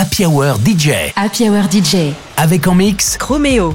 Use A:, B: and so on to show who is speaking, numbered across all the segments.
A: Happy Hour DJ.
B: Happy Hour DJ.
A: Avec en mix
B: Chroméo.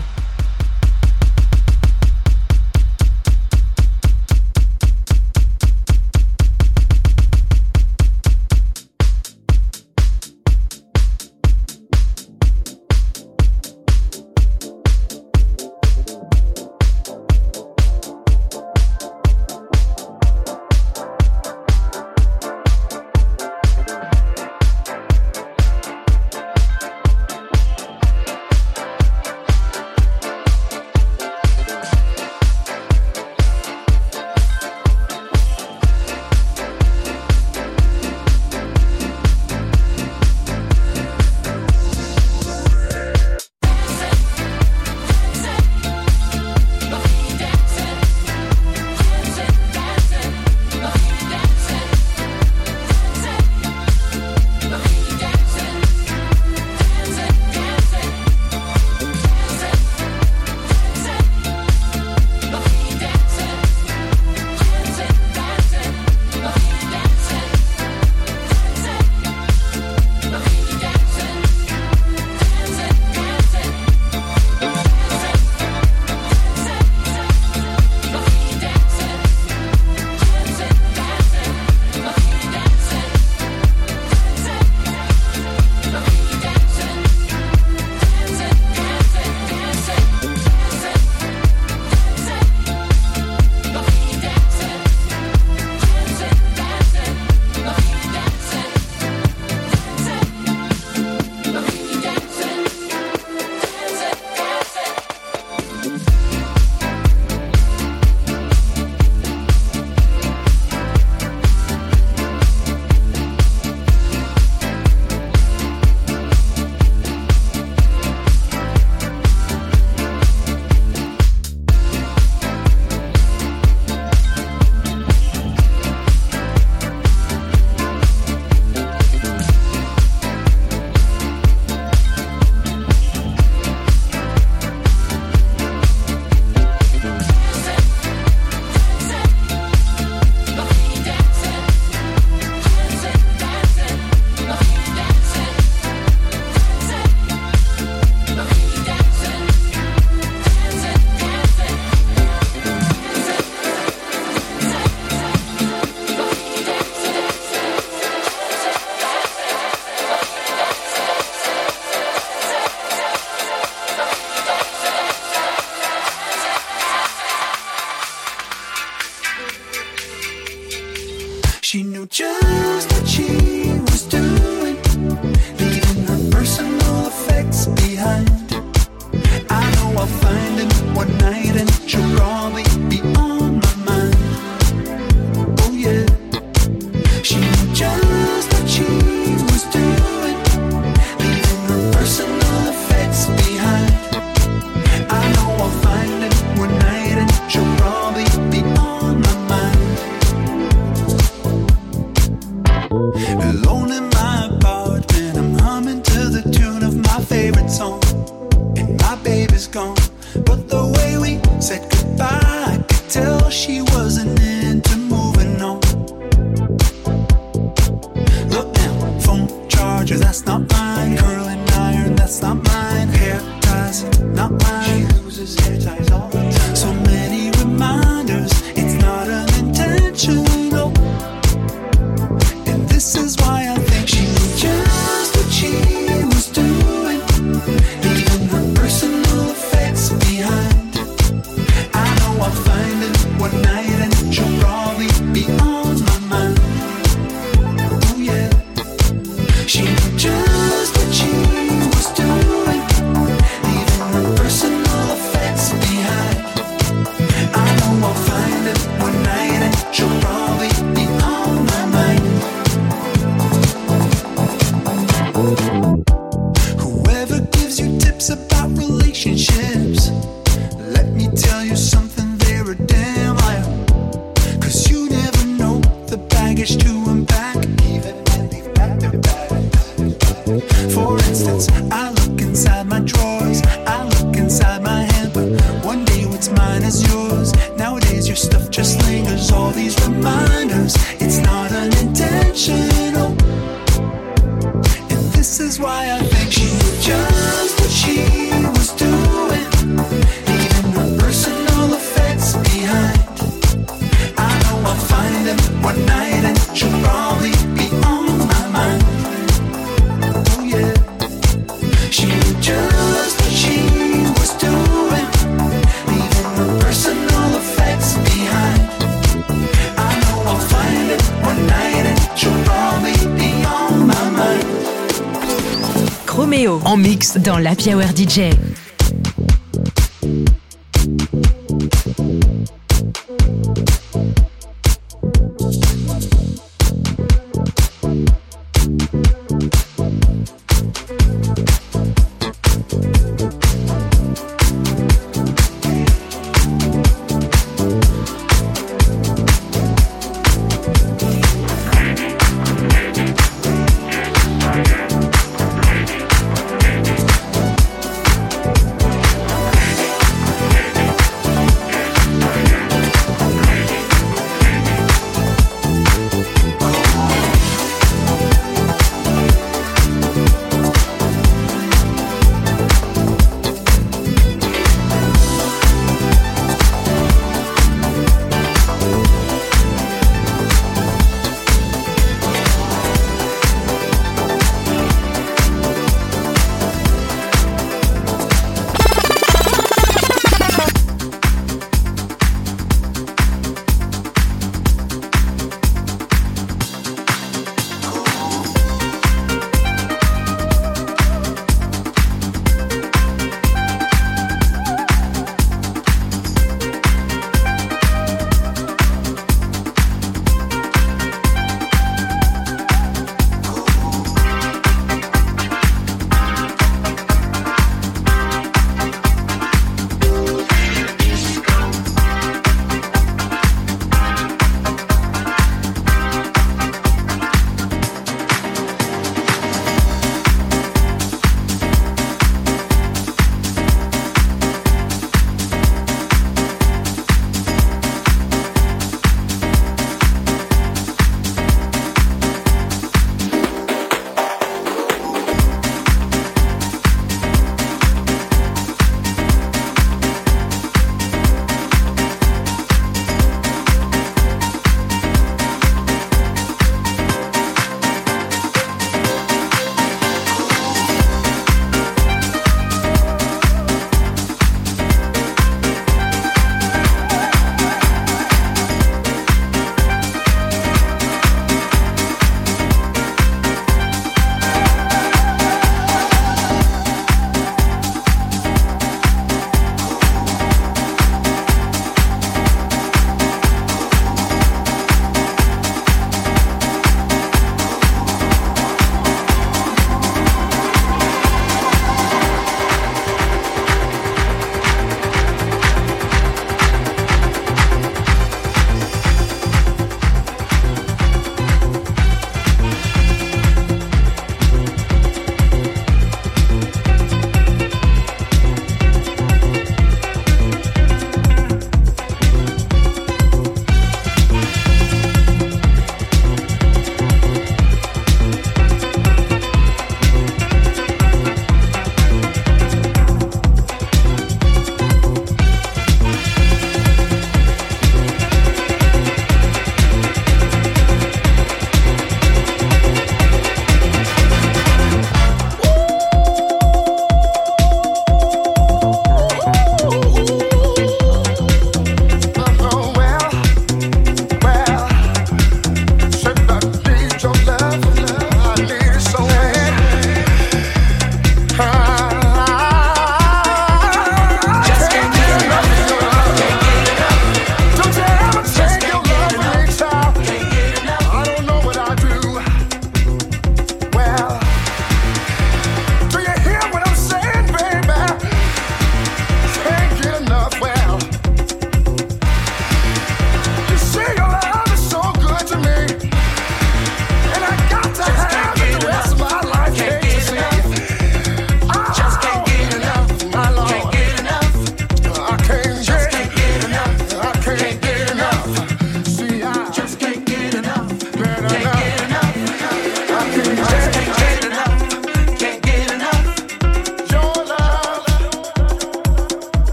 C: Dans la Hour DJ.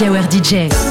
B: Happy Hour DJ.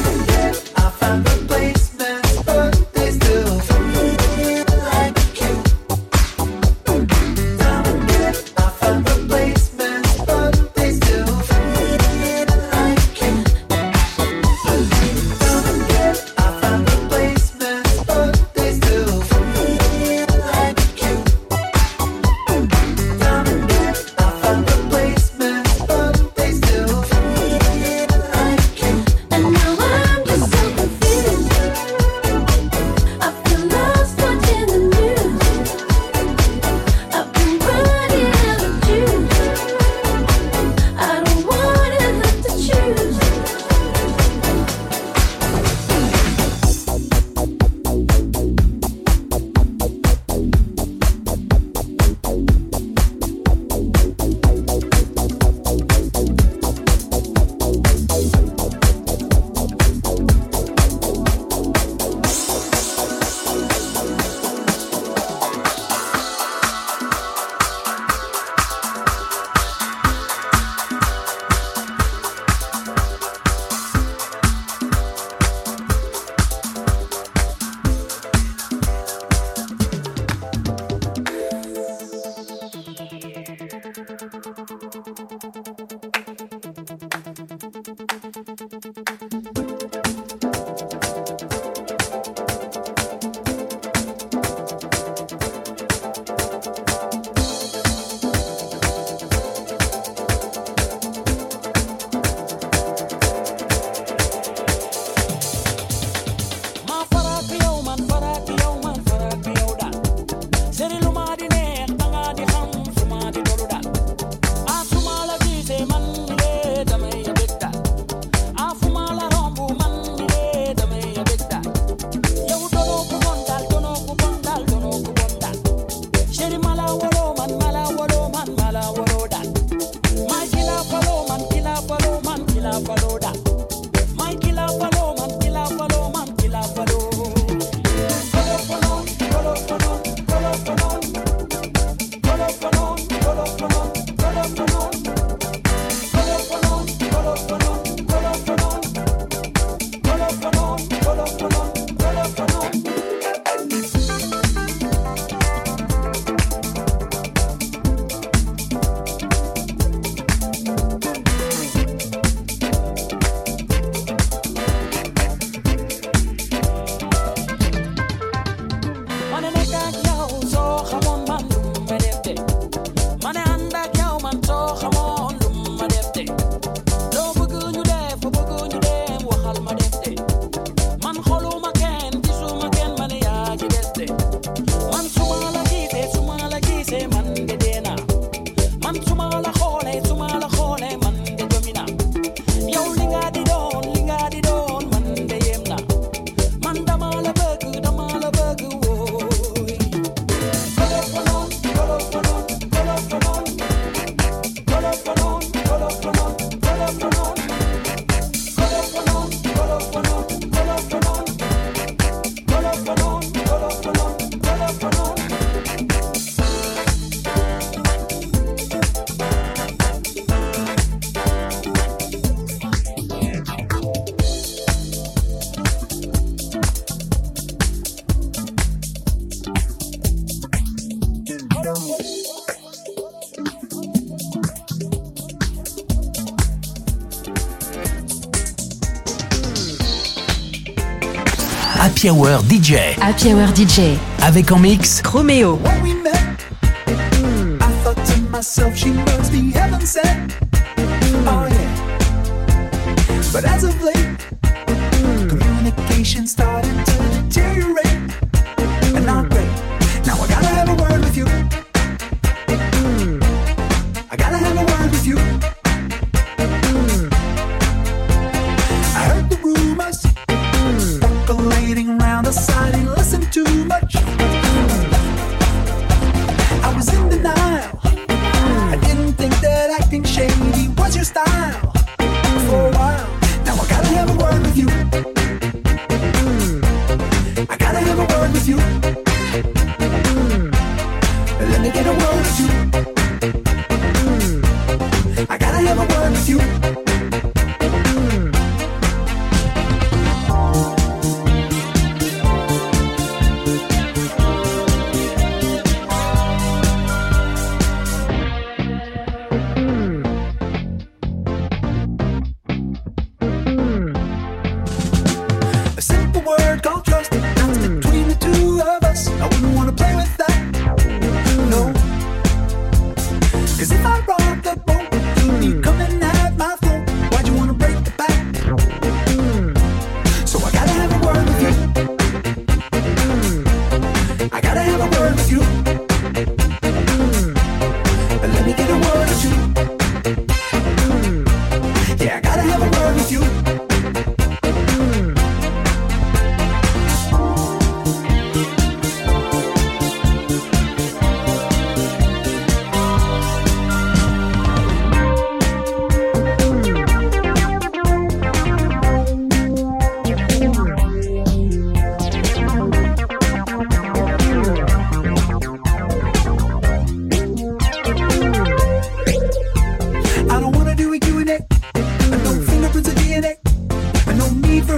A: Happy Hour DJ.
C: Happy Hour DJ.
A: Avec en mix
C: Romeo.
B: When we met, I thought to myself, she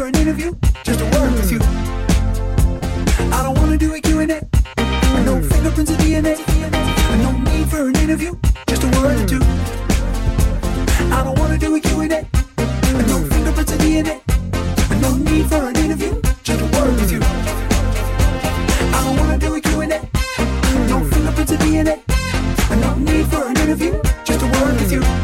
B: for an interview, just to work with you. I don't wanna do a Q&A, no fingerprints or DNA, no need for an interview, just a word or two. I don't wanna do a Q&A, no fingerprints or DNA, no need for an interview, just a word with you. I don't wanna do a Q&A, no fingerprints or DNA, no need for an interview, just a word with you.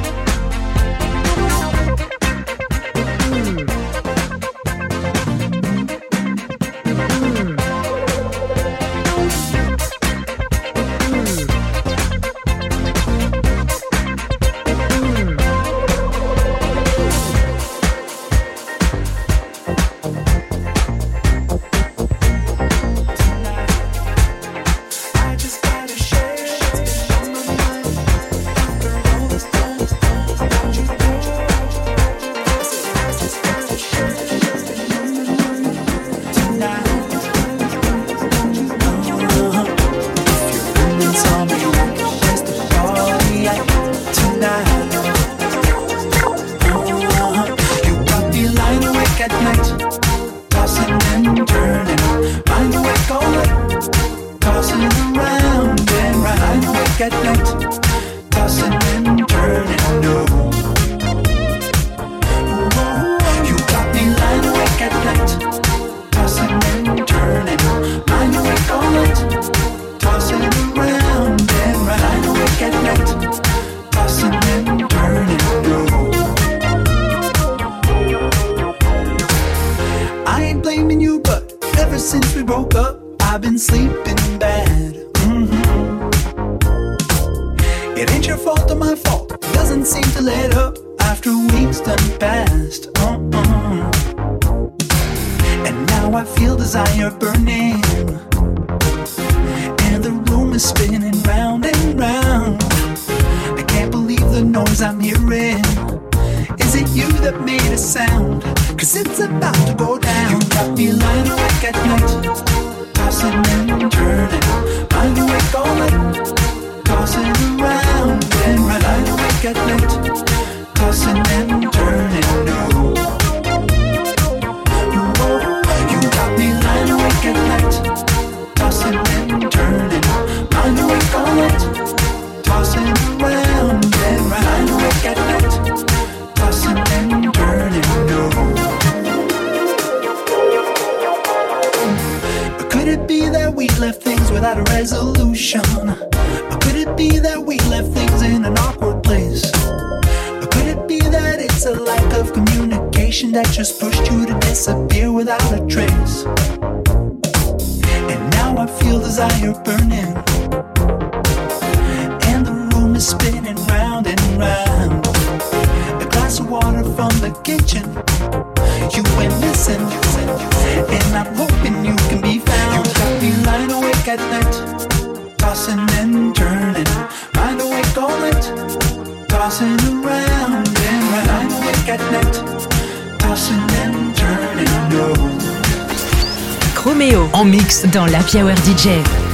B: fault of my fault. Doesn't seem to let up after weeks done past. Uh-uh. And now I feel desire burning. And the room is spinning round and round. I can't believe the noise I'm hearing. Is it you that made a sound? Cause it's about to go down. You got me lying awake at night, tossing and turning. at night dans la Hour DJ.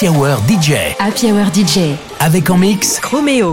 A: Happy Hour DJ.
B: Happy Hour DJ.
A: Avec en mix
B: Chroméo.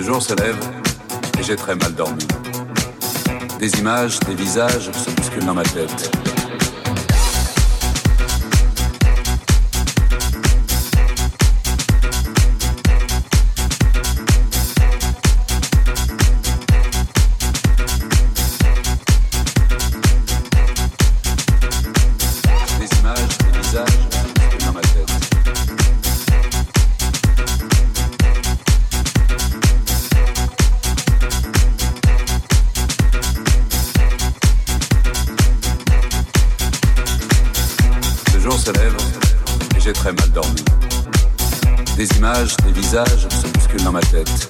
D: Le jour se lève et j'ai très mal dormi. Des images, des visages se bousculent dans ma tête. visage s'obscure dans ma tête.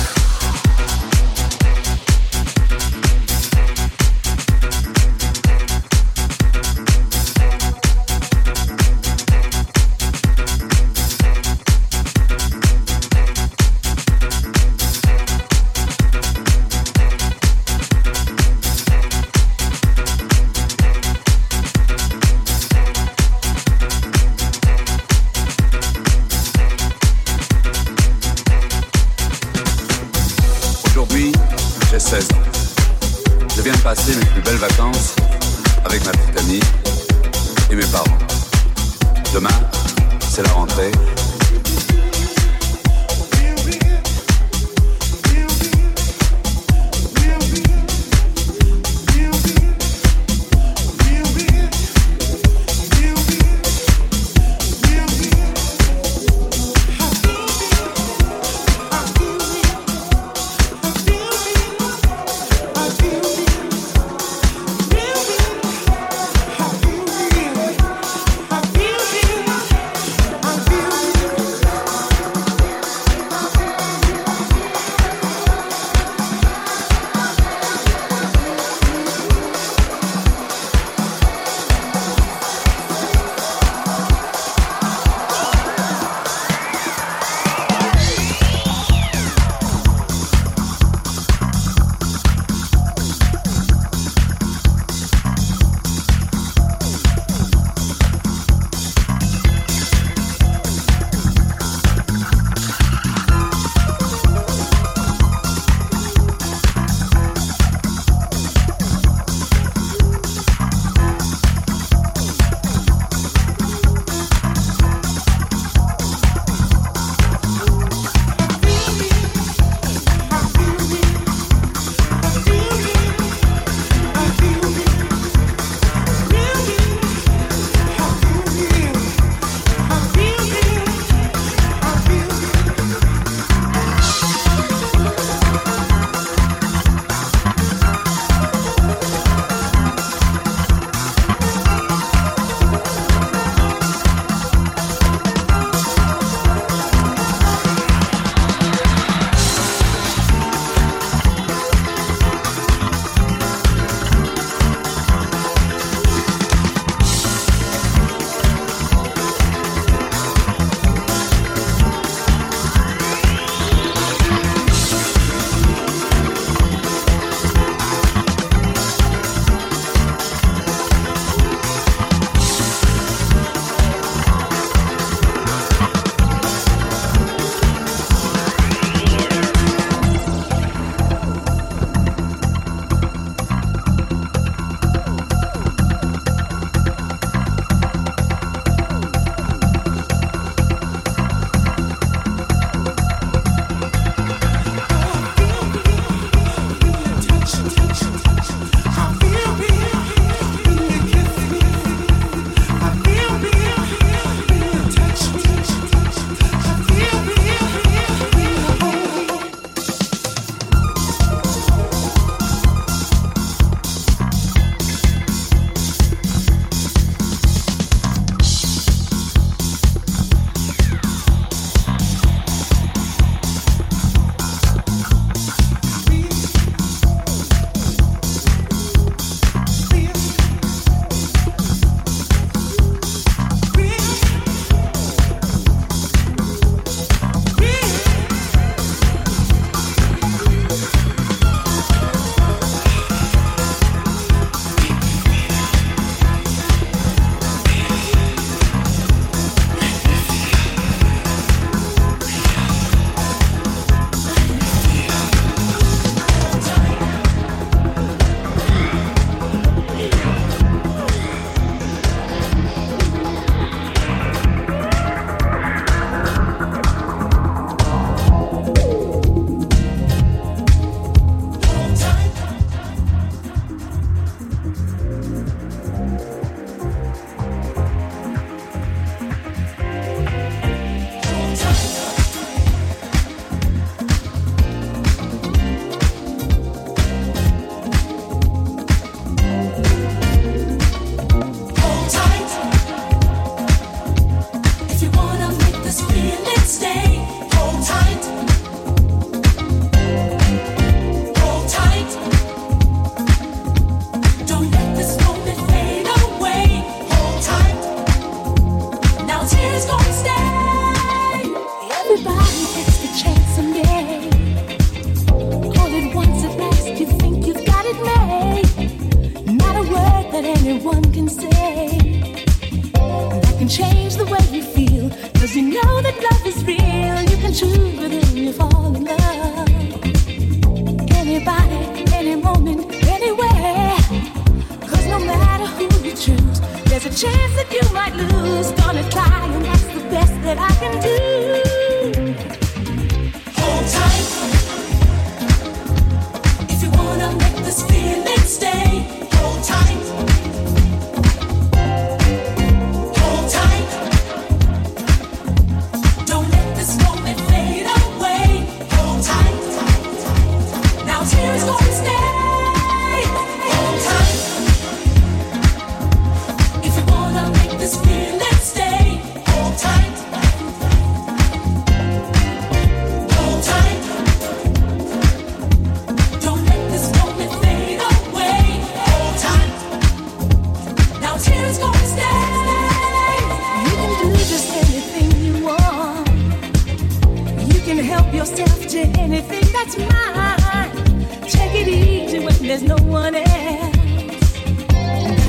B: There's no one else.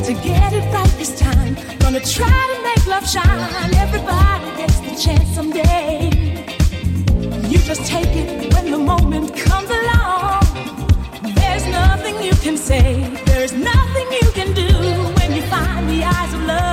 B: To get it right this time, gonna try to make love shine. Everybody gets the chance someday. You just take it when the moment comes along. There's nothing you can say, there's nothing you can do when you find the eyes of love